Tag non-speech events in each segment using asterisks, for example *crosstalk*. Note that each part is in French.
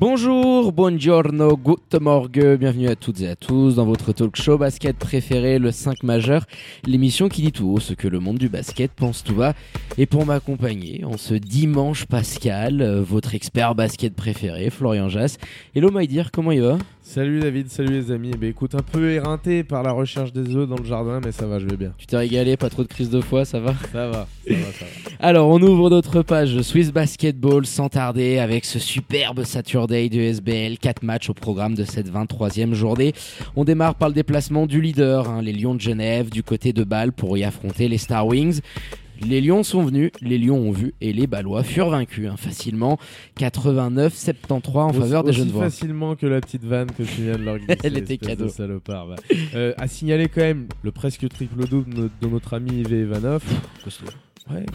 Bonjour, buongiorno, good morgue, bienvenue à toutes et à tous dans votre talk show basket préféré, le 5 majeur, l'émission qui dit tout haut ce que le monde du basket pense tout bas. Et pour m'accompagner en ce dimanche pascal, euh, votre expert basket préféré, Florian Jass. Hello dire comment il va? Salut David, salut les amis. Eh ben, écoute, un peu éreinté par la recherche des œufs dans le jardin, mais ça va, je vais bien. Tu t'es régalé, pas trop de crise de foi, ça va? Ça va, ça va, ça *laughs* va. Alors, on ouvre notre page Swiss Basketball sans tarder avec ce superbe Saturday de SBL. 4 matchs au programme de cette 23e journée. On démarre par le déplacement du leader, hein, les Lions de Genève, du côté de Bâle pour y affronter les Star Wings. Les Lions sont venus, les Lions ont vu et les Ballois furent vaincus hein, facilement 89-73 en faveur des jeunes voix. facilement que la petite vanne que tu viens de leur glisser. *laughs* Elle était cadeau. salopard. Bah. Euh, à signaler quand même le presque triple double de notre ami Yves Ivanov. Ouais,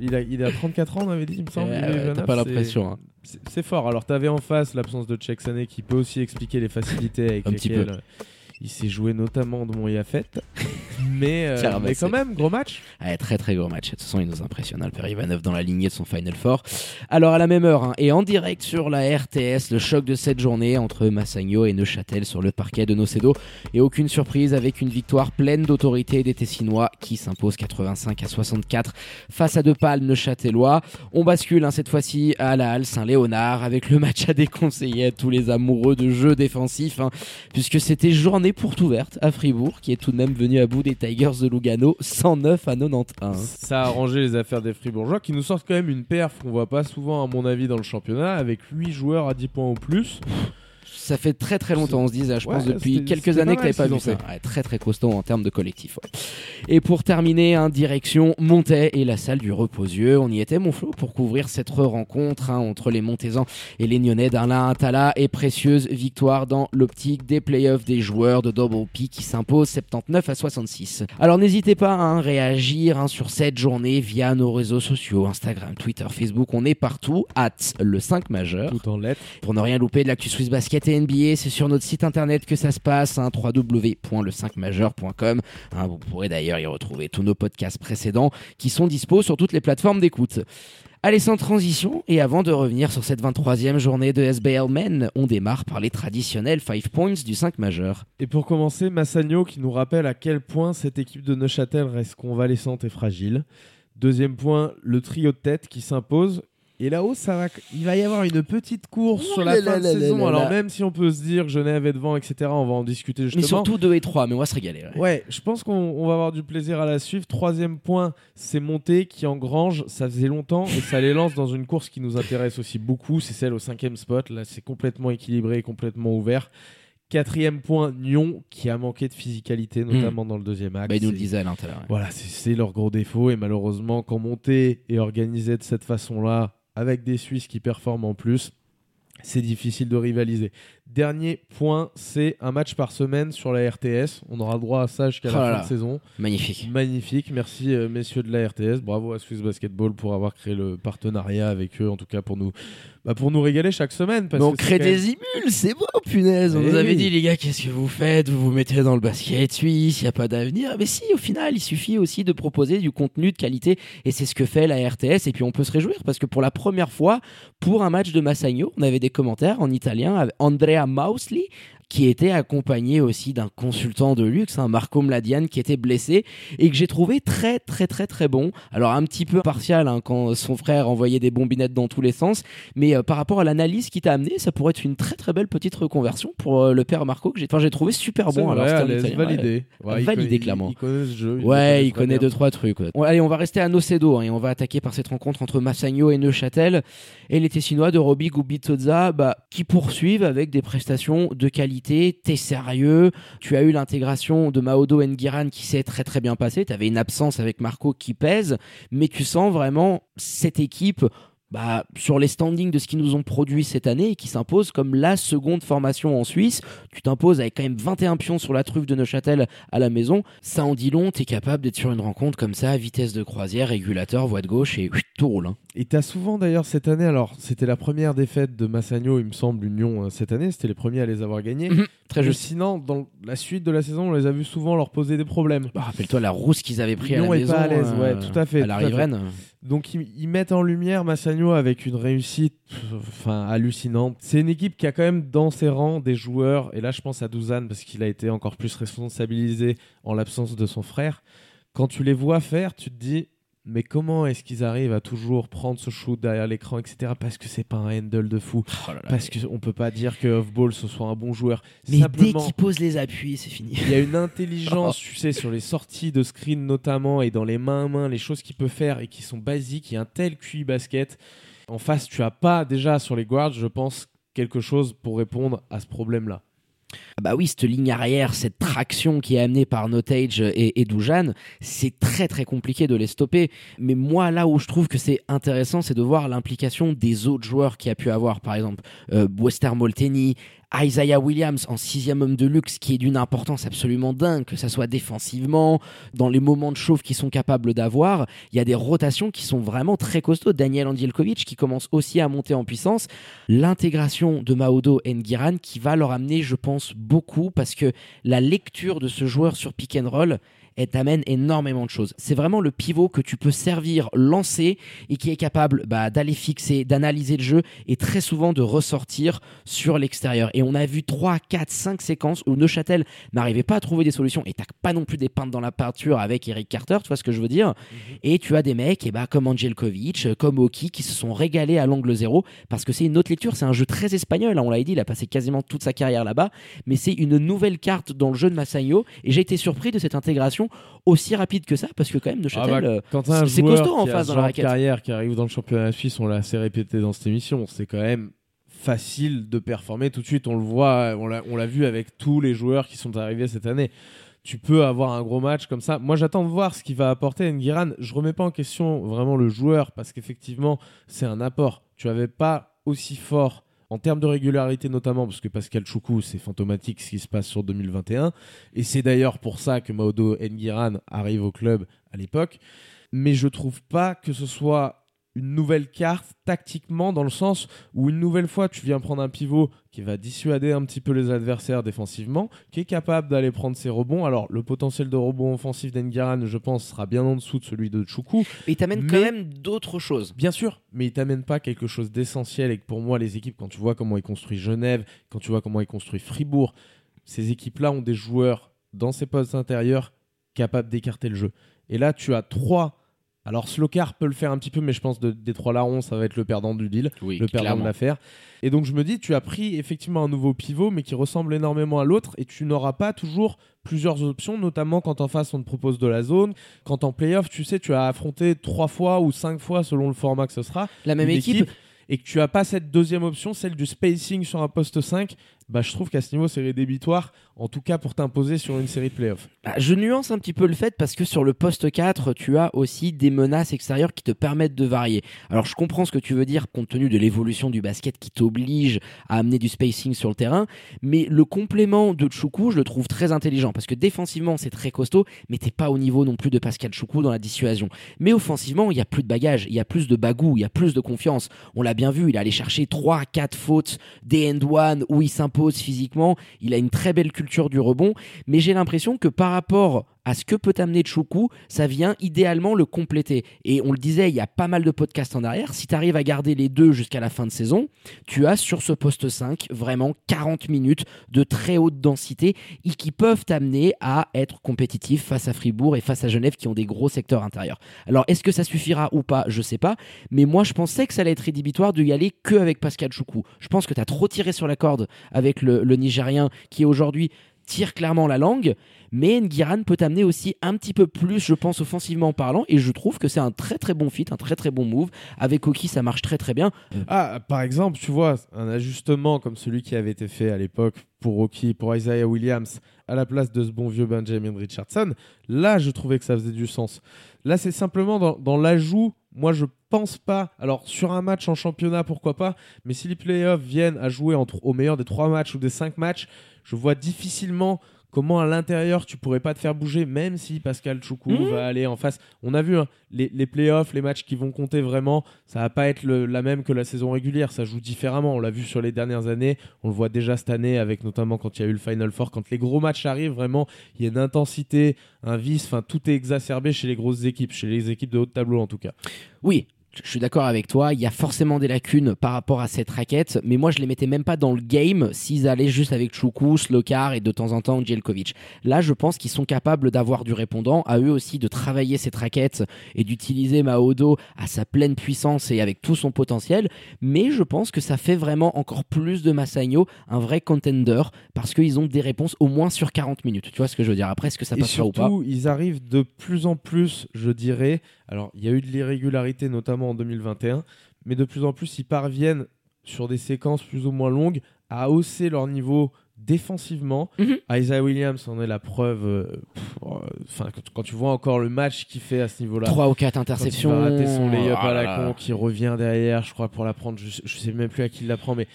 il, a, il, a, 34 ans, on avait dit, il me semble. T'as pas l'impression. Hein. C'est fort. Alors, t'avais en face l'absence de Sané qui peut aussi expliquer les facilités avec Un lesquelles petit peu. Il s'est joué notamment de mon Yafet. *laughs* mais, euh, mais quand même, gros match. très très gros match. De toute façon, il nous impressionne, Alper Ivanov dans la lignée de son Final Four. Alors, à la même heure, hein, et en direct sur la RTS, le choc de cette journée entre Massagno et Neuchâtel sur le parquet de Nocedo. Et aucune surprise avec une victoire pleine d'autorité des Tessinois qui s'impose 85 à 64 face à De Palmes Neuchâtelois. On bascule hein, cette fois-ci à la Halle Saint-Léonard avec le match à déconseiller à tous les amoureux de jeux défensifs, hein, puisque c'était journée porte ouverte à Fribourg, qui est tout de même venu à bout des Tigers de Lugano, 109 à 91. Ça a arrangé les affaires des Fribourgeois, qui nous sortent quand même une perf qu'on voit pas souvent, à mon avis, dans le championnat, avec 8 joueurs à 10 points ou plus ça fait très très longtemps, on se disait, je pense depuis quelques années que t'avais pas vu ça. très très costaud en termes de collectif. Et pour terminer, hein, direction Montais et la salle du Reposieux. On y était, mon Flo, pour couvrir cette rencontre hein, entre les Montaisans et les Nyonnais d'Alain Atala et précieuse victoire dans l'optique des playoffs des joueurs de Double P qui s'imposent 79 à 66. Alors n'hésitez pas à hein, réagir sur cette journée via nos réseaux sociaux, Instagram, Twitter, Facebook, on est partout, at le 5 majeur. Tout en lettres. Pour ne rien louper de l'actu Swiss Basket NBA, c'est sur notre site internet que ça se passe, hein, www.le5majeur.com. Hein, vous pourrez d'ailleurs y retrouver tous nos podcasts précédents qui sont dispo sur toutes les plateformes d'écoute. Allez, sans transition, et avant de revenir sur cette 23e journée de SBL Men, on démarre par les traditionnels 5 points du 5 majeur. Et pour commencer, Massagno qui nous rappelle à quel point cette équipe de Neuchâtel reste convalescente et fragile. Deuxième point, le trio de tête qui s'impose et là-haut, ça va, il va y avoir une petite course sur la fin de saison. Alors même si on peut se dire Genève est devant, etc., on va en discuter justement. Mais surtout 2 et 3, mais on va se régaler. Ouais, je pense qu'on va avoir du plaisir à la suivre. Troisième point, c'est Monté qui engrange. Ça faisait longtemps et ça les lance dans une course qui nous intéresse aussi beaucoup. C'est celle au cinquième spot. Là, c'est complètement équilibré et complètement ouvert. Quatrième point, Nyon, qui a manqué de physicalité, hmm. notamment dans le deuxième acte. Bah, il nous le disait à l'intérieur. Voilà, c'est leur gros défaut. Et malheureusement, quand Monté est organisé de cette façon-là, avec des Suisses qui performent en plus, c'est difficile de rivaliser. Dernier point, c'est un match par semaine sur la RTS. On aura droit à ça jusqu'à la fin de saison. Magnifique. Magnifique. Merci euh, messieurs de la RTS. Bravo à Swiss Basketball pour avoir créé le partenariat avec eux, en tout cas pour nous, bah pour nous régaler chaque semaine. Parce on crée des émules, c'est beau, punaise. On nous avait dit, les gars, qu'est-ce que vous faites? Vous vous mettez dans le basket suisse, il n'y a pas d'avenir. Mais si, au final, il suffit aussi de proposer du contenu de qualité. Et c'est ce que fait la RTS. Et puis on peut se réjouir parce que pour la première fois, pour un match de Massagno, on avait des commentaires en italien. Andrea mostly. Qui était accompagné aussi d'un consultant de luxe, un Marco Mladian, qui était blessé et que j'ai trouvé très très très très bon. Alors un petit peu partial hein, quand son frère envoyait des bombinettes dans tous les sens, mais euh, par rapport à l'analyse qui t'a amené, ça pourrait être une très très belle petite reconversion pour euh, le père Marco que j'ai enfin, trouvé super bon. alors validé, validé clairement. Il connaît ce jeu. ouais, il connaît deux trois trucs. allez, on va rester à Nocedo hein, et on va attaquer par cette rencontre entre Massagno et Neuchâtel et les Tessinois de Roby Gubitoza bah, qui poursuivent avec des prestations de qualité t'es sérieux. Tu as eu l'intégration de Maodo Nguiran qui s'est très très bien passée. Tu avais une absence avec Marco qui pèse, mais tu sens vraiment cette équipe bah, sur les standings de ce qu'ils nous ont produit cette année et qui s'impose comme la seconde formation en Suisse. Tu t'imposes avec quand même 21 pions sur la truffe de Neuchâtel à la maison. Ça en dit long, tu es capable d'être sur une rencontre comme ça, vitesse de croisière, régulateur, voie de gauche et *laughs* tout roule. Hein. Et tu as souvent d'ailleurs cette année, alors c'était la première défaite de Massagno, il me semble, Union euh, cette année, c'était les premiers à les avoir gagnés. Mhm, très juste. Sinon, dans la suite de la saison, on les a vus souvent leur poser des problèmes. Bah, Rappelle-toi la rousse qu'ils avaient pris à la maison. pas à l'aise, ouais, tout à fait. À la riveraine. Donc ils, mettent en lumière Massagno avec une réussite enfin, hallucinante. C'est une équipe qui a quand même dans ses rangs des joueurs, et là je pense à Douzane parce qu'il a été encore plus responsabilisé en l'absence de son frère. Quand tu les vois faire, tu te dis mais comment est-ce qu'ils arrivent à toujours prendre ce shoot derrière l'écran, etc. Parce que c'est pas un handle de fou. Oh parce qu'on peut pas dire que Off-Ball ce soit un bon joueur. Mais dès qu'il pose les appuis, c'est fini. Il y a une intelligence, *laughs* tu sais, sur les sorties de screen notamment et dans les mains à main, les choses qu'il peut faire et qui sont basiques. Il y a un tel QI basket. En face, tu as pas déjà sur les guards, je pense, quelque chose pour répondre à ce problème-là. Ah bah oui, cette ligne arrière, cette traction qui est amenée par Notage et, et Dujan, c'est très très compliqué de les stopper. Mais moi, là où je trouve que c'est intéressant, c'est de voir l'implication des autres joueurs qui a pu avoir, par exemple, euh, Molteni, Isaiah Williams en sixième homme de luxe qui est d'une importance absolument dingue, que ça soit défensivement, dans les moments de chauffe qu'ils sont capables d'avoir. Il y a des rotations qui sont vraiment très costauds. Daniel Andielkovic qui commence aussi à monter en puissance. L'intégration de Maodo Nguiran qui va leur amener, je pense, beaucoup parce que la lecture de ce joueur sur pick and roll, elle t'amène énormément de choses. C'est vraiment le pivot que tu peux servir, lancer et qui est capable bah, d'aller fixer, d'analyser le jeu et très souvent de ressortir sur l'extérieur. Et on a vu 3, 4, 5 séquences où Neuchâtel n'arrivait pas à trouver des solutions et t'as pas non plus des peintes dans la peinture avec Eric Carter, tu vois ce que je veux dire? Mhm. Et tu as des mecs et bah, comme Angelkovic, comme Oki qui se sont régalés à l'angle zéro parce que c'est une autre lecture, c'est un jeu très espagnol, hein, on l'a dit, il a passé quasiment toute sa carrière là-bas, mais c'est une nouvelle carte dans le jeu de Massagno et j'ai été surpris de cette intégration aussi rapide que ça parce que quand même Neuchâtel ah bah, euh, c'est costaud en face dans la raquette. carrière qui arrive dans le championnat suisse on l'a assez répété dans cette émission c'est quand même facile de performer tout de suite on le voit on l'a vu avec tous les joueurs qui sont arrivés cette année tu peux avoir un gros match comme ça. Moi, j'attends de voir ce qu'il va apporter Nguiran. Je remets pas en question vraiment le joueur parce qu'effectivement, c'est un apport. Tu avais pas aussi fort en termes de régularité notamment, parce que Pascal Choukou, c'est fantomatique ce qui se passe sur 2021, et c'est d'ailleurs pour ça que Maodo Nguiran arrive au club à l'époque, mais je trouve pas que ce soit une nouvelle carte tactiquement dans le sens où une nouvelle fois tu viens prendre un pivot qui va dissuader un petit peu les adversaires défensivement, qui est capable d'aller prendre ses rebonds. Alors le potentiel de rebond offensif d'Engaran, je pense, sera bien en dessous de celui de Choukou. Mais il t'amène quand même d'autres choses. Bien sûr, mais il t'amène pas quelque chose d'essentiel et que pour moi les équipes, quand tu vois comment ils construisent Genève, quand tu vois comment ils construisent Fribourg, ces équipes-là ont des joueurs dans ces postes intérieurs capables d'écarter le jeu. Et là tu as trois alors Slokar peut le faire un petit peu, mais je pense que des trois larrons, ça va être le perdant du deal, le perdant de l'affaire. Et donc je me dis, tu as pris effectivement un nouveau pivot, mais qui ressemble énormément à l'autre, et tu n'auras pas toujours plusieurs options, notamment quand en face on te propose de la zone. Quand en playoff, tu sais, tu as affronté trois fois ou cinq fois selon le format que ce sera. La même équipe et que tu as pas cette deuxième option, celle du spacing sur un poste 5, bah, je trouve qu'à ce niveau, c'est rédhibitoire, en tout cas pour t'imposer sur une série de playoffs. Bah, je nuance un petit peu le fait parce que sur le poste 4, tu as aussi des menaces extérieures qui te permettent de varier. Alors je comprends ce que tu veux dire compte tenu de l'évolution du basket qui t'oblige à amener du spacing sur le terrain, mais le complément de Choukou, je le trouve très intelligent parce que défensivement, c'est très costaud, mais t'es pas au niveau non plus de Pascal Choukou dans la dissuasion. Mais offensivement, il y a plus de bagages, il y a plus de bagou, il y a plus de confiance. On l'a bien vu, il est allé chercher 3 4 fautes des end one où il s'impose physiquement, il a une très belle culture du rebond, mais j'ai l'impression que par rapport à ce que peut amener Choukou, ça vient idéalement le compléter. Et on le disait, il y a pas mal de podcasts en arrière. Si tu arrives à garder les deux jusqu'à la fin de saison, tu as sur ce poste 5 vraiment 40 minutes de très haute densité et qui peuvent t'amener à être compétitif face à Fribourg et face à Genève qui ont des gros secteurs intérieurs. Alors est-ce que ça suffira ou pas? Je sais pas. Mais moi je pensais que ça allait être rédhibitoire de y aller que avec Pascal Choukou. Je pense que tu as trop tiré sur la corde avec le, le Nigérien qui aujourd'hui tire clairement la langue, mais Nguiran peut amener aussi un petit peu plus, je pense, offensivement parlant, et je trouve que c'est un très très bon fit, un très très bon move. Avec Oki, ça marche très très bien. Ah, par exemple, tu vois, un ajustement comme celui qui avait été fait à l'époque pour Oki, pour Isaiah Williams, à la place de ce bon vieux Benjamin Richardson, là, je trouvais que ça faisait du sens. Là, c'est simplement dans, l'ajout moi je pense pas. Alors sur un match en championnat, pourquoi pas, mais si les playoffs viennent à jouer entre, au meilleur des trois matchs ou des cinq matchs, je vois difficilement comment à l'intérieur tu pourrais pas te faire bouger, même si Pascal Choukou Mmh. va aller en face. On a vu hein, les, les playoffs, les matchs qui vont compter vraiment, ça va pas être le- la même que la saison régulière, ça joue différemment. On l'a vu sur les dernières années, on le voit déjà cette année avec notamment quand il y a eu le Final Four, quand les gros matchs arrivent, vraiment, il y a une intensité, un vice, enfin tout est exacerbé chez les grosses équipes, chez les équipes de haut de tableau en tout cas. Oui, je suis d'accord avec toi. Il y a forcément des lacunes par rapport à cette raquette, mais moi je les mettais même pas dans le game s'ils allaient juste avec Choukou, Slokar et de temps en temps Djelkovic. Là, je pense qu'ils sont capables d'avoir du répondant, à eux aussi de travailler cette raquette et d'utiliser Maodo à sa pleine puissance et avec tout son potentiel. Mais je pense que ça fait vraiment encore plus de Massagno un vrai contender parce qu'ils ont des réponses au moins sur 40 minutes. Tu vois ce que je veux dire? Après, est-ce que ça passera ou pas? surtout, ils arrivent de plus en plus, je dirais. Alors, il y a eu de l'irrégularité, notamment en 2021, mais de plus en plus, ils parviennent sur des séquences plus ou moins longues à hausser leur niveau défensivement. Mhm. Isaiah Williams en est la preuve. euh, pff, euh, quand, tu vois encore le match qu'il fait à ce niveau-là. 3 ou 4 Quand il interceptions. va rater son layup à la là. con, qui revient derrière, je crois, pour la prendre. Je, je sais même plus à qui il la prend, mais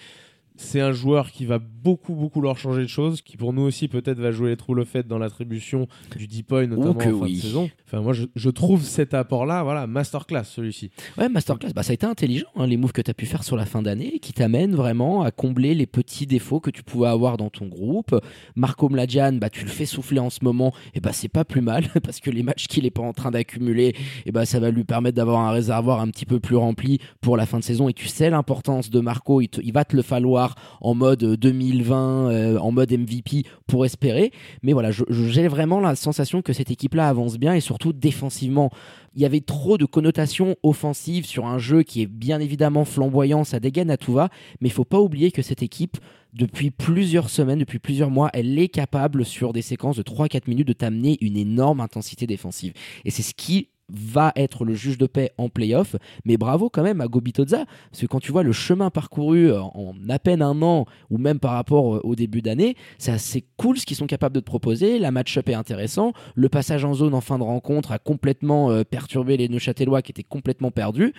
c'est un joueur qui va beaucoup, beaucoup leur changer de choses, qui pour nous aussi peut-être va jouer les trous le fait dans l'attribution du deep point, notamment que en fin oui. de saison. Enfin, moi, je, je trouve cet apport-là, voilà, masterclass celui-ci. Ouais, Masterclass, bah, ça a été intelligent, hein, les moves que tu as pu faire sur la fin d'année, qui t'amènent vraiment à combler les petits défauts que tu pouvais avoir dans ton groupe. Marco Mladjan, bah, tu le fais souffler en ce moment, et bah, c'est pas plus mal, *laughs* parce que les matchs qu'il est pas en train d'accumuler, et bah, ça va lui permettre d'avoir un réservoir un petit peu plus rempli pour la fin de saison. Et tu sais l'importance de Marco, il, te- il va te le falloir en mode 2020, euh, en mode MVP pour espérer. Mais voilà, j'ai vraiment la sensation que cette équipe-là avance bien et surtout défensivement. Il y avait trop de connotations offensives sur un jeu qui est bien évidemment flamboyant, ça dégaine à tout va, mais il faut pas oublier que cette équipe, depuis plusieurs semaines, depuis plusieurs mois, elle est capable sur des séquences de 3-4 minutes de t'amener une énorme intensité défensive. Et c'est ce qui va être le juge de paix en playoff, mais bravo quand même à Gobitoza, parce que quand tu vois le chemin parcouru euh, en à peine un an, ou même par rapport euh, au début d'année, c'est assez cool ce qu'ils sont capables de te proposer, la match-up est intéressant, le passage en zone en fin de rencontre a complètement euh, perturbé les Neuchâtelois qui étaient complètement perdus,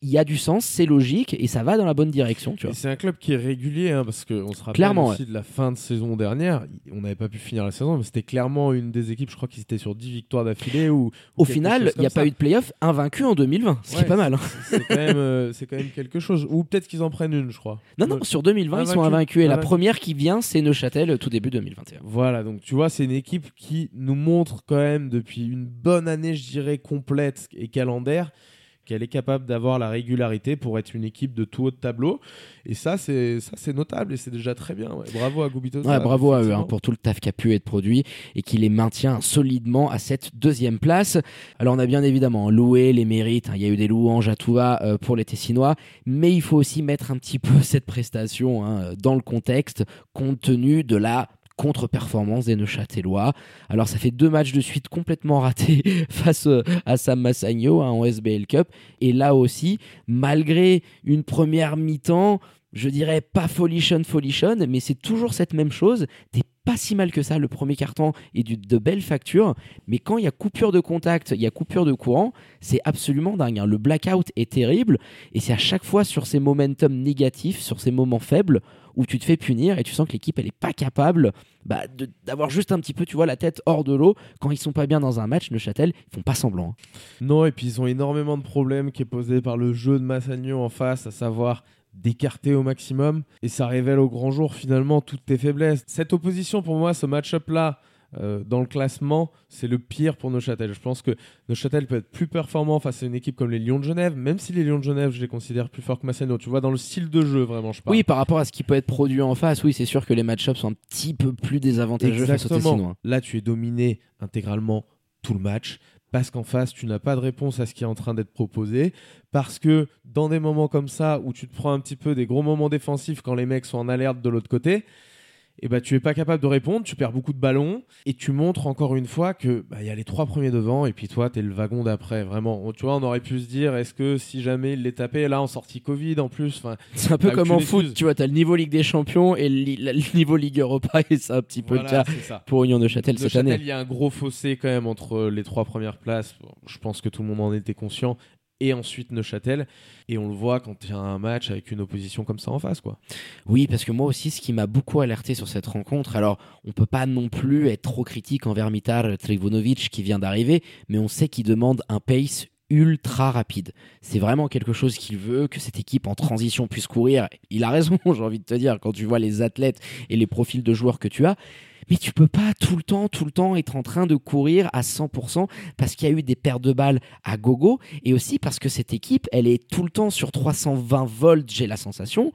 il y a du sens, c'est logique, et ça va dans la bonne direction, tu vois. c'est un club qui est régulier, hein, parce qu'on se rappelle Clairement, aussi de la fin de saison dernière. On n'avait pas pu finir la saison, mais c'était clairement une des équipes, je crois qu'ils étaient sur 10 victoires d'affilée. Ou, Au final, il n'y a pas eu de playoff invaincu en 2020, ce qui est pas mal. hein. C'est quand, même, euh, c'est quand même quelque chose. Ou peut-être qu'ils en prennent une, je crois. Non, non, sur 2020, ils sont Invaincu. invaincus, et la première qui vient, c'est Neuchâtel, euh, tout début 2021. Voilà, donc tu vois, c'est une équipe qui nous montre quand même depuis une bonne année, je dirais, complète et calendaire, qu'elle est capable d'avoir la régularité pour être une équipe de tout haut de tableau. Et ça, c'est ça, c'est notable et c'est déjà très bien. ouais. Bravo à Gubito. Ouais, bravo à eux hein, pour tout le taf qui a pu être produit et qui les maintient solidement à cette deuxième place. Alors on a bien évidemment loué les mérites, hein. il y a eu des louanges à tout va euh, pour les Tessinois, mais il faut aussi mettre un petit peu *laughs* cette prestation hein, dans le contexte compte tenu de la contre-performance des Neuchâtelois. Alors ça fait deux matchs de suite complètement ratés *laughs* face euh, à Sam Massagno hein, en SBL Cup et là aussi malgré une première mi-temps je dirais pas folichon folichon, mais c'est toujours cette même chose. T'es pas si mal que ça le premier carton du, de belles factures, mais quand il y a coupure de contact, il y a coupure de courant, c'est absolument dingue. hein. Le blackout est terrible et c'est à chaque fois sur ces momentum négatifs, sur ces moments faibles où tu te fais punir et tu sens que l'équipe elle est pas capable bah, d'avoir juste un petit peu tu vois la tête hors de l'eau quand ils sont pas bien dans un match Neuchâtel ils font pas semblant hein. Non, et puis ils ont énormément de problèmes qui est posé par le jeu de Massagno en face, à savoir d'écarter au maximum. Et ça révèle au grand jour finalement toutes tes faiblesses. Cette opposition, pour moi, ce match-up-là, euh, dans le classement, c'est le pire pour Neuchâtel. Je pense que Neuchâtel peut être plus performant face à une équipe comme les Lions de Genève, même si les Lions de Genève, je les considère plus forts que Massagno. Tu vois, dans le style de jeu, vraiment, je parle. oui par rapport à ce qui peut être produit en face oui c'est sûr que les match-ups sont un petit peu plus désavantageux face aux Exactement. Là, tu es dominé intégralement tout le match parce qu'en face, tu n'as pas de réponse à ce qui est en train d'être proposé. Parce que dans des moments comme ça, où tu te prends un petit peu des gros moments défensifs quand les mecs sont en alerte de l'autre côté, et bah, tu es pas capable de répondre, tu perds beaucoup de ballons et tu montres encore une fois que bah, il y a les trois premiers devant et puis toi, tu es le wagon d'après. Vraiment, tu vois, on aurait pu se dire est-ce que si jamais il les tapait, là en sortie Covid en plus, enfin, *laughs* C'est un peu T'as comme en foot, tu vois, t'as le niveau Ligue des Champions et le, niveau Ligue Europa, *laughs* et c'est un petit peu voilà, le cas pour Union de Châtel cette année. il y a un gros fossé quand même entre les trois premières places. Bon, Je pense que tout le monde en était conscient. Et ensuite Neuchâtel. Et on le voit quand il y a un match avec une opposition comme ça en face. quoi. Oui, parce que moi aussi, ce qui m'a beaucoup alerté sur cette rencontre, alors on peut pas non plus être trop critique envers Mitar Trivunovic qui vient d'arriver, mais on sait qu'il demande un pace ultra rapide. C'est vraiment quelque chose qu'il veut, que cette équipe en transition puisse courir. Il a raison, *laughs* j'ai envie de te dire, quand tu vois les athlètes et les profils de joueurs que tu as. Mais tu peux pas tout le temps, tout le temps être en train de courir à 100% parce qu'il y a eu des pertes de balles à gogo et aussi parce que cette équipe, elle est tout le temps sur 320 volts, j'ai la sensation,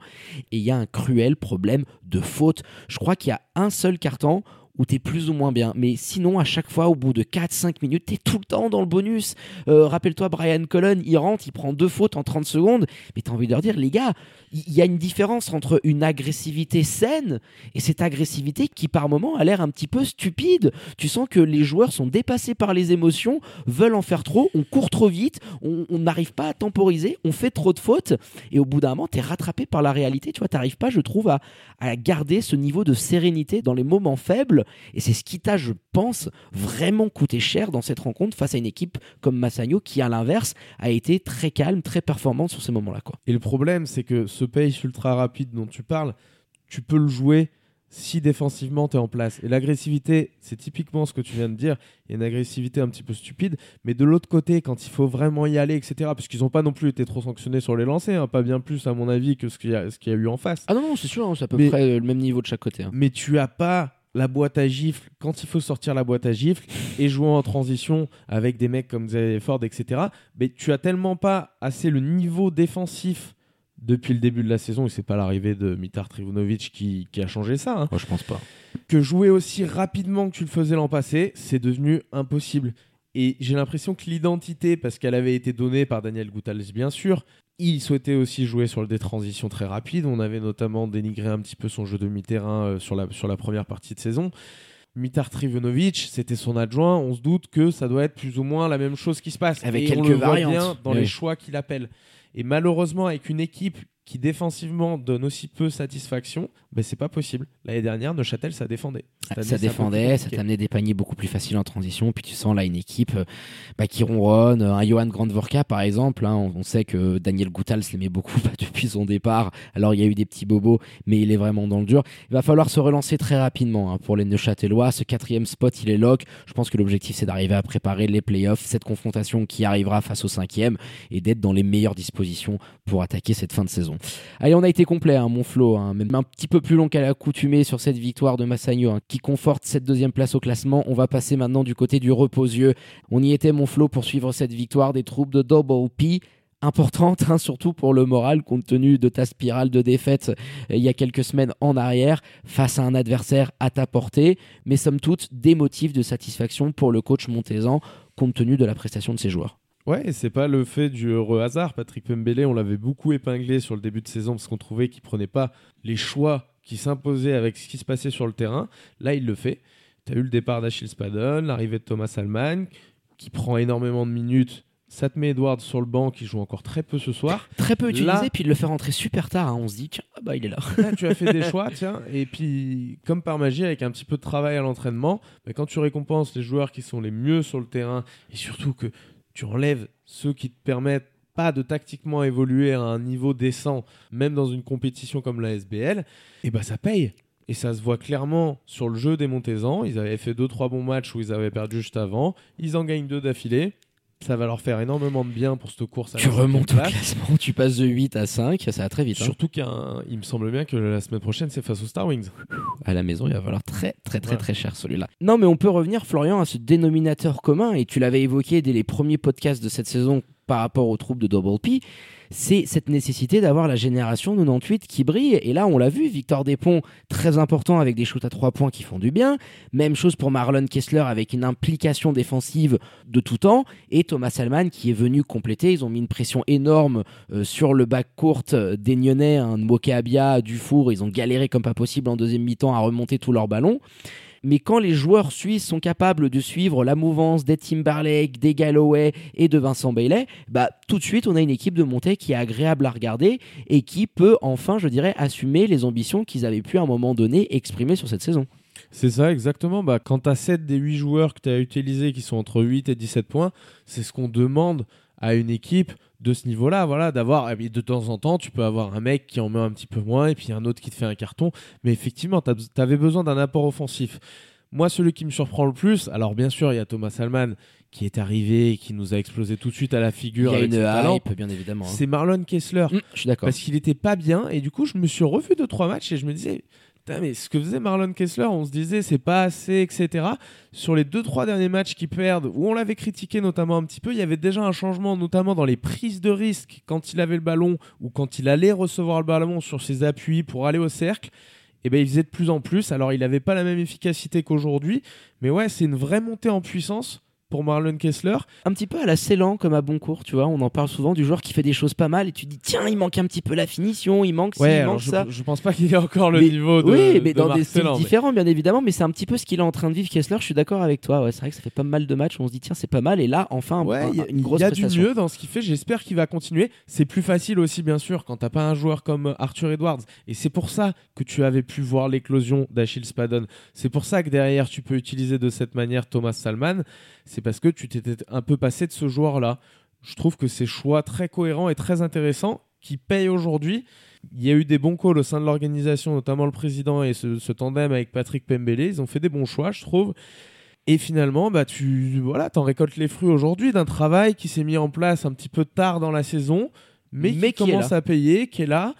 et il y a un cruel problème de faute. Je crois qu'il y a un seul carton où tu es plus ou moins bien. Mais sinon, à chaque fois, au bout de 4-5 minutes, tu es tout le temps dans le bonus. Euh, rappelle-toi, Brian Cullen, il rentre, il prend deux fautes en 30 secondes. Mais tu as envie de leur dire, les gars, il y a une différence entre une agressivité saine et cette agressivité qui, par moment, a l'air un petit peu stupide. Tu sens que les joueurs sont dépassés par les émotions, veulent en faire trop, on court trop vite, on n'arrive pas à temporiser, on fait trop de fautes. Et au bout d'un moment, tu es rattrapé par la réalité. Tu vois, n'arrives pas, je trouve, à, à garder ce niveau de sérénité dans les moments faibles et c'est ce qui t'a, je pense, vraiment coûté cher dans cette rencontre face à une équipe comme Massagno qui, à l'inverse, a été très calme, très performante sur ces moments-là. Quoi. Et le problème, c'est que ce pace ultra rapide dont tu parles, tu peux le jouer si défensivement tu es en place. Et l'agressivité, c'est typiquement ce que tu viens de dire. Il y a une agressivité un petit peu stupide. Mais de l'autre côté, quand il faut vraiment y aller, etc., puisqu'ils n'ont pas non plus été trop sanctionnés sur les lancers, hein, pas bien plus à mon avis que ce qu'il y, a eu en face. Ah non, non c'est sûr, hein, c'est à peu près le même niveau de chaque côté. Hein. Mais tu as pas la boîte à gifles quand il faut sortir la boîte à gifles *laughs* et jouer en transition avec des mecs comme Xavier Ford, etc. Mais tu as tellement pas assez le niveau défensif depuis le début de la saison, et c'est pas l'arrivée de Mitar Trivunovic qui, a changé ça. Hein, Moi, je pense pas. Que jouer aussi rapidement que tu le faisais l'an passé, c'est devenu impossible. Et j'ai l'impression que l'identité, parce qu'elle avait été donnée par Daniel Goutals, bien sûr, il souhaitait aussi jouer sur le détransition très rapide. On avait notamment dénigré un petit peu son jeu de mi-terrain euh, sur, la, sur la première partie de saison. Mitar Trivunovic, c'était son adjoint. On se doute que ça doit être plus ou moins la même chose qui se passe. Avec quelques variantes. dans les choix qu'il appelle. Et malheureusement, avec une équipe qui défensivement donne aussi peu satisfaction, ben c'est pas possible. L'année dernière, Neuchâtel, ça défendait. ça défendait, ça t'amenait des paniers beaucoup plus faciles en transition. Puis tu sens là une équipe euh, bah, qui ronronne. Un Johan Grandvorka, par exemple. Hein, on, sait que Daniel Goutals l'aimait beaucoup *laughs* depuis son départ. Alors il y a eu des petits bobos, mais il est vraiment dans le dur. Il va falloir se relancer très rapidement hein, pour les Neuchâtelois. Ce quatrième spot, il est lock. Je pense que l'objectif, c'est d'arriver à préparer les playoffs, cette confrontation qui arrivera face au cinquième et d'être dans les meilleures dispositions pour attaquer cette fin de saison. Allez, on a été complet, hein, mon flow, hein, même un petit peu plus long qu'à l'accoutumée sur cette victoire de Massagno, hein, qui conforte cette deuxième place au classement. On va passer maintenant du côté du reposieux. On y était, mon flow, pour suivre cette victoire des troupes de Double P importante, surtout pour le moral, compte tenu de ta spirale de défaite euh, il y a quelques semaines en arrière, face à un adversaire à ta portée, mais somme toute des motifs de satisfaction pour le coach Montezan, compte tenu de la prestation de ses joueurs. Ouais, c'est pas le fait du heureux hasard. Patrick Pembele, on l'avait beaucoup épinglé sur le début de saison parce qu'on trouvait qu'il prenait pas les choix qui s'imposaient avec ce qui se passait sur le terrain. Là, il le fait. Tu as eu le départ d'Achille Spadon, l'arrivée de Thomas Alman, qui prend énormément de minutes. Ça te met Edward sur le banc qui joue encore très peu ce soir. *laughs* Très peu utilisé, puis il le fait rentrer super tard. Hein. On se dit, tiens, ah bah, il est là. tu as fait des *laughs* choix, tiens. Et puis, comme par magie, avec un petit peu de travail à l'entraînement, bah, quand tu récompenses les joueurs qui sont les mieux sur le terrain, et surtout que tu enlèves ceux qui te permettent pas de tactiquement évoluer à un niveau décent, même dans une compétition comme la SBL, et eh ben ça paye. Et ça se voit clairement sur le jeu des Montezans. Ils avaient fait 2-3 bons matchs où ils avaient perdu juste avant. Ils en gagnent deux d'affilée. Ça va leur faire énormément de bien pour cette course. À tu remontes au classement, tu passes de 8 à 5, ça va très vite. Hein. Surtout qu'il me semble bien que la semaine prochaine, c'est face aux Star Wings. À la maison, il va falloir très, très, très, très cher celui-là. Non, mais on peut revenir, Florian, à ce dénominateur commun, et tu l'avais évoqué dès les premiers podcasts de cette saison par rapport aux troupes de Double P c'est cette nécessité d'avoir la génération 98 qui brille. Et là, on l'a vu, Victor Despont, très important avec des shoots à 3 points qui font du bien. Même chose pour Marlon Kessler avec une implication défensive de tout temps. Et Thomas Salman qui est venu compléter. Ils ont mis une pression énorme euh, sur le bac court des Nyonnais, un Mokeabia, Dufour. Ils ont galéré comme pas possible en deuxième mi-temps à remonter tous leurs ballons mais quand les joueurs suisses sont capables de suivre la mouvance des Timberlake, des Galloway et de Vincent Bailey, bah, tout de suite, on a une équipe de montée qui est agréable à regarder et qui peut enfin, je dirais, assumer les ambitions qu'ils avaient pu à un moment donné exprimer sur cette saison. C'est ça, exactement. Bah, quand tu as 7 des 8 joueurs que tu as utilisés qui sont entre 8 et 17 points, c'est ce qu'on demande à une équipe de ce niveau-là, voilà, d'avoir de temps en temps, tu peux avoir un mec qui en met un petit peu moins et puis un autre qui te fait un carton, mais effectivement, tu avais besoin d'un apport offensif. Moi, celui qui me surprend le plus, alors bien sûr, il y a Thomas Salman qui est arrivé et qui nous a explosé tout de suite à la figure. Il y a une hype, bien évidemment. Hein. C'est Marlon Kessler. Mmh, je suis d'accord. Parce qu'il était pas bien et du coup, je me suis revu deux trois matchs et je me disais, mais ce que faisait Marlon Kessler, on se disait c'est pas assez, etc. Sur les deux trois derniers matchs qui perdent, où on l'avait critiqué notamment un petit peu, il y avait déjà un changement, notamment dans les prises de risque quand il avait le ballon ou quand il allait recevoir le ballon sur ses appuis pour aller au cercle. Et eh ben il faisait de plus en plus. Alors il n'avait pas la même efficacité qu'aujourd'hui, mais ouais, c'est une vraie montée en puissance pour Marlon Kessler. Un petit peu à la Ceylan comme à Boncourt, tu vois, on en parle souvent du joueur qui fait des choses pas mal et tu dis tiens, il manque un petit peu la finition, il manque ouais, il manque je, ça. Je pense pas qu'il ait encore le niveau de Oui, mais dans des styles différents bien évidemment, mais c'est un petit peu ce qu'il est en train de vivre Kessler, je suis d'accord avec toi. Ouais, c'est vrai que ça fait pas mal de matchs, on se dit tiens, c'est pas mal et là enfin ouais, y a, une grosse Il y a du mieux dans ce qu'il fait, j'espère qu'il va continuer. C'est plus facile aussi bien sûr quand t'as pas un joueur comme Arthur Edwards et c'est pour ça que tu avais pu voir l'éclosion d'Achille Spadon. C'est pour ça que derrière tu peux utiliser de cette manière Thomas Salman c'est parce que tu t'étais un peu passé de ce joueur-là. Je trouve que c'est choix très cohérents et très intéressants qui payent aujourd'hui. Il y a eu des bons calls au sein de l'organisation, notamment le président et ce, tandem avec Patrick Pembele. Ils ont fait des bons choix, je trouve. Et finalement, bah, tu voilà, en récoltes les fruits aujourd'hui d'un travail qui s'est mis en place un petit peu tard dans la saison, mais, qui, commence à payer, qui est là.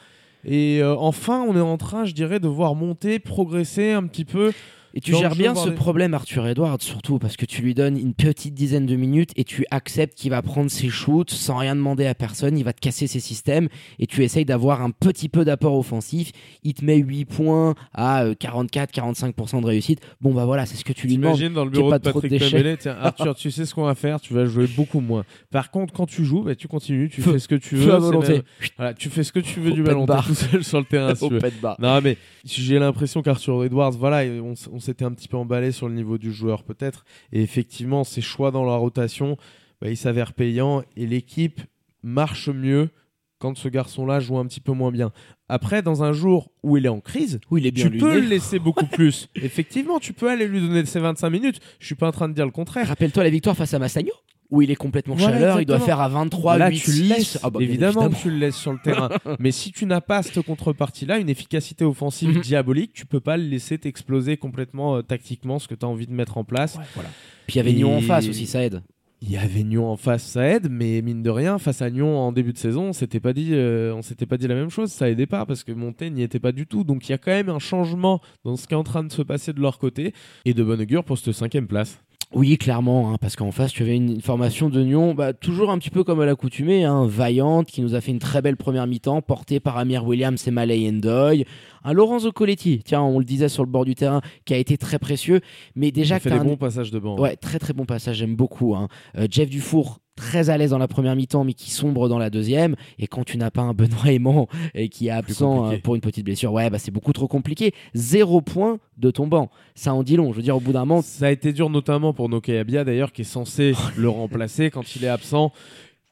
Et euh, enfin, on est en train, je dirais, de voir monter, progresser un petit peu et tu gères bien ce problème, Arthur Edwards, surtout parce que tu lui donnes une petite dizaine de minutes et tu acceptes qu'il va prendre ses shoots sans rien demander à personne. Il va te casser ses systèmes et tu essayes d'avoir un petit peu d'apport offensif. Il te met 8 points à 44-45% euh, de réussite. Bon, bah voilà, c'est ce que tu lui demandes. Imagine dans le bureau de Patrick tiens, Arthur, tu sais ce qu'on va faire, tu vas jouer beaucoup moins. Par contre, quand tu joues, bah, tu continues, tu fais ce que tu veux. À volonté. Voilà, tu fais ce que tu veux du ballon, tout seul sur le terrain. *laughs* Si non, mais j'ai l'impression qu'Arthur Edwards, voilà, on, on s'était un petit peu emballé sur le niveau du joueur peut-être. Et effectivement, ses choix dans la rotation, bah, il s'avère payant et l'équipe marche mieux quand ce garçon-là joue un petit peu moins bien. Après, dans un jour où il est en crise, où il est bien tu peux le laisser beaucoup plus. *laughs* Effectivement, tu peux aller lui donner ses 25 minutes. Je suis pas en train de dire le contraire. Rappelle-toi la victoire face à Massagno où il est complètement chaleur, il doit faire à 23, Là, 8, tu le laisses. Ah bah, évidemment, tu le laisses sur le terrain. *laughs* Mais si tu n'as pas cette contrepartie-là, une efficacité offensive mhm. diabolique, tu peux pas le laisser t'exploser complètement euh, tactiquement ce que tu as envie de mettre en place. voilà. Puis il y avait Nyon en face aussi, ça aide. Il y avait Nyon en face, ça aide, mais mine de rien, face à Nyon en début de saison, on s'était pas dit, euh, on s'était pas dit la même chose, ça aidait pas parce que Monté n'y était pas du tout. Donc il y a quand même un changement dans ce qui est en train de se passer de leur côté et de bonne augure pour cette cinquième place. Oui, clairement, hein, parce qu'en face, tu avais une, formation de Nyon, bah, toujours un petit peu comme à l'accoutumée, hein, vaillante, qui nous a fait une très belle première mi-temps, portée par Amir Williams et Malay Endoy. Un Lorenzo Coletti, tiens, on le disait sur le bord du terrain, qui a été très précieux, mais déjà... Il fait des bons passages de banc. Ouais, très très bon passage, j'aime beaucoup. Hein. Euh, Jeff Dufour, très à l'aise dans la première mi-temps, mais qui sombre dans la deuxième. Et quand tu n'as pas un Benoît Aimant *laughs* et qui est absent euh, pour une petite blessure, ouais, bah c'est beaucoup trop compliqué. Zéro point de ton banc. Ça en dit long. Je veux dire, au bout d'un moment. Ça a été dur notamment pour Nokia d'ailleurs, qui est censé *laughs* le remplacer quand il est absent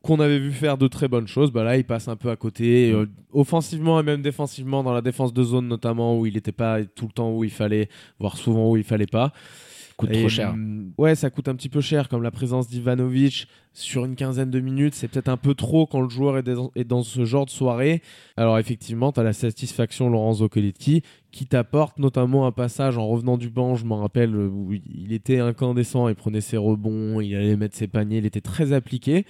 qu'on avait vu faire de très bonnes choses, bah là il passe un peu à côté, euh, offensivement et même défensivement, dans la défense de zone notamment, où il n'était pas tout le temps où il fallait, voire souvent où il fallait pas coûte trop cher. Ouais, ça coûte un petit peu cher, comme la présence d'Ivanovic sur une quinzaine de minutes. C'est peut-être un peu trop quand le joueur est dans, ce genre de soirée. Alors, effectivement, tu as la satisfaction Lorenzo Coletti qui t'apporte notamment un passage en revenant du banc. Je m'en rappelle où il était incandescent, il prenait ses rebonds, il allait mettre ses paniers, il était très appliqué.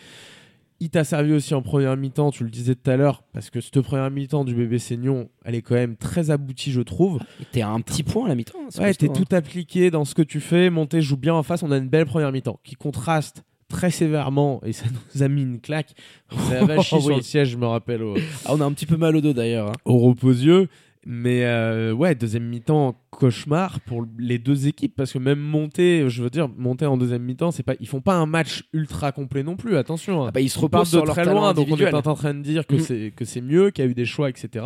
Il t'a servi aussi en première mi-temps, tu le disais tout à l'heure, parce que cette première mi-temps du bébé Seignon, elle est quand même très aboutie, je trouve. T'es à un petit point à la mi-temps. Hein, ouais, t'es tout appliqué dans ce que tu fais. Monté joue bien en face. On a une belle première mi-temps qui contraste très sévèrement et ça nous a mis une claque. *laughs* Sur le siège, je me rappelle. Ah, on a un petit peu mal au dos d'ailleurs. Hein. Au repos-yeux. Mais euh, ouais, deuxième mi-temps, cauchemar pour les deux équipes parce que même monter, je veux dire, monter en deuxième mi-temps, c'est pas, ils font pas un match ultra complet non plus. Attention, hein. ah bah, ils se reposent de très loin, donc on est en train de dire que mm. c'est que c'est mieux, qu'il y a eu des choix, etc.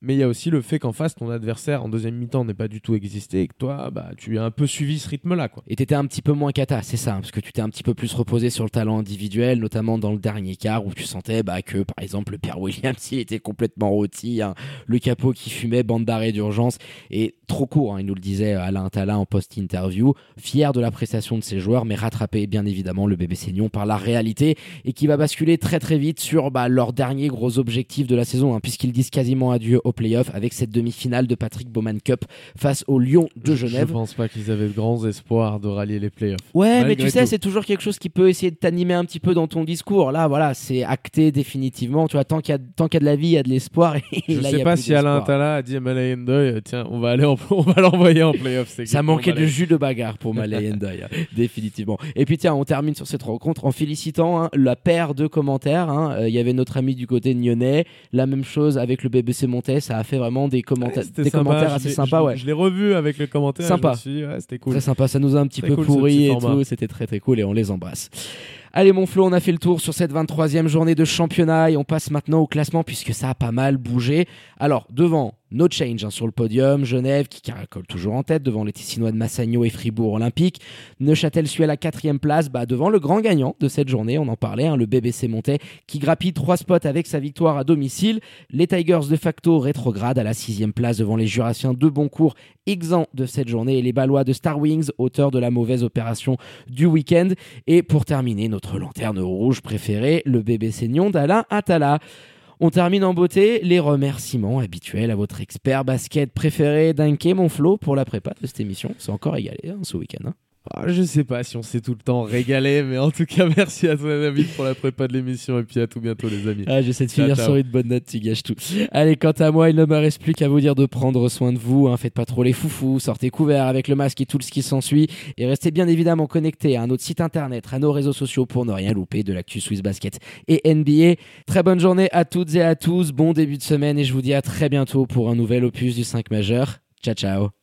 mais il y a aussi le fait qu'en face, ton adversaire en deuxième mi-temps n'est pas du tout existé et que toi, bah, tu as un peu suivi ce rythme-là. Quoi. Et t'étais un petit peu moins cata, c'est ça, hein, parce que tu t'es un petit peu plus reposé sur le talent individuel, notamment dans le dernier quart où tu sentais bah, que, par exemple, le père Williams, *laughs* il était complètement rôti, hein. le capot qui fumait, bande d'arrêt d'urgence, et trop court, hein, il nous le disait Alain Tala en post-interview, fier de la prestation de ses joueurs, mais rattrapé bien évidemment le bébé Seignon par la réalité et qui va basculer très très vite sur bah, leur dernier gros objectif de la saison, puisqu'ils disent quasiment adieu au playoff avec cette demi-finale de Patrick Bowman Cup face au Lyon de Genève. Je pense pas qu'ils avaient de grands espoirs de rallier les playoffs. Ouais, mais tu sais, c'est toujours quelque chose qui peut essayer de t'animer un petit peu dans ton discours. Là, voilà, c'est acté définitivement. Tu vois, tant qu'il y, a, qu'il y a de la vie, il y a de l'espoir. *laughs* Je sais pas si Alain Tala a dit à Malay tiens, on va aller *laughs* on va l'envoyer en playoff. Ça manquait de jus de bagarre pour Malay hein, *laughs* définitivement. Et puis tiens, on termine sur cette rencontre en félicitant hein, la paire de commentaires. Hein. Euh, il y avait notre ami du côté nyonnais, la même chose avec le BBC Ça a fait vraiment des, commentaires, des commentaires assez sympas. Ouais. Je l'ai revu avec le commentaire. Sympa. c'était cool. Très sympa. Ça nous a un petit peu pourri et tout. C'était très très cool et on les embrasse. Allez mon Flo, on a fait le tour sur cette 23e journée de championnat et on passe maintenant au classement puisque ça a pas mal bougé. Alors devant, No change hein, sur le podium. Genève qui caracole toujours en tête devant les Tessinois de Massagno et Fribourg Olympique. Neuchâtel suit à la quatrième place bah, devant le grand gagnant de cette journée. On en parlait, hein, le BBC Montais qui grappille trois spots avec sa victoire à domicile. Les Tigers de facto rétrograde à la sixième place devant les Jurassiens de Boncourt exempts de cette journée et les Ballois de Star Wings, auteurs de la mauvaise opération du week-end. Et pour terminer, notre lanterne rouge préférée, le BBC Nyon d'Alain Atala. On termine en beauté les remerciements habituels à votre expert basket préféré, Dunké Monflo, pour la prépa de cette émission. C'est encore égalé hein, ce week-end. Hein. Ah, je sais pas si on s'est tout le temps régalé, mais en tout cas, *laughs* merci à toi, David, pour la prépa de l'émission. Et puis à tout bientôt, les amis. Ah, j'essaie de finir sur une bonne note, tu gâches tout. Allez, quant à moi, il ne me reste plus qu'à vous dire de prendre soin de vous. Hein. Faites pas trop les foufous, sortez couverts avec le masque et tout ce qui s'ensuit. Et restez bien évidemment connectés à notre site internet, à nos réseaux sociaux pour ne rien louper de l'actu Swiss Basket et NBA. Très bonne journée à toutes et à tous. Bon début de semaine et je vous dis à très bientôt pour un nouvel opus du 5 majeur. Ciao, ciao.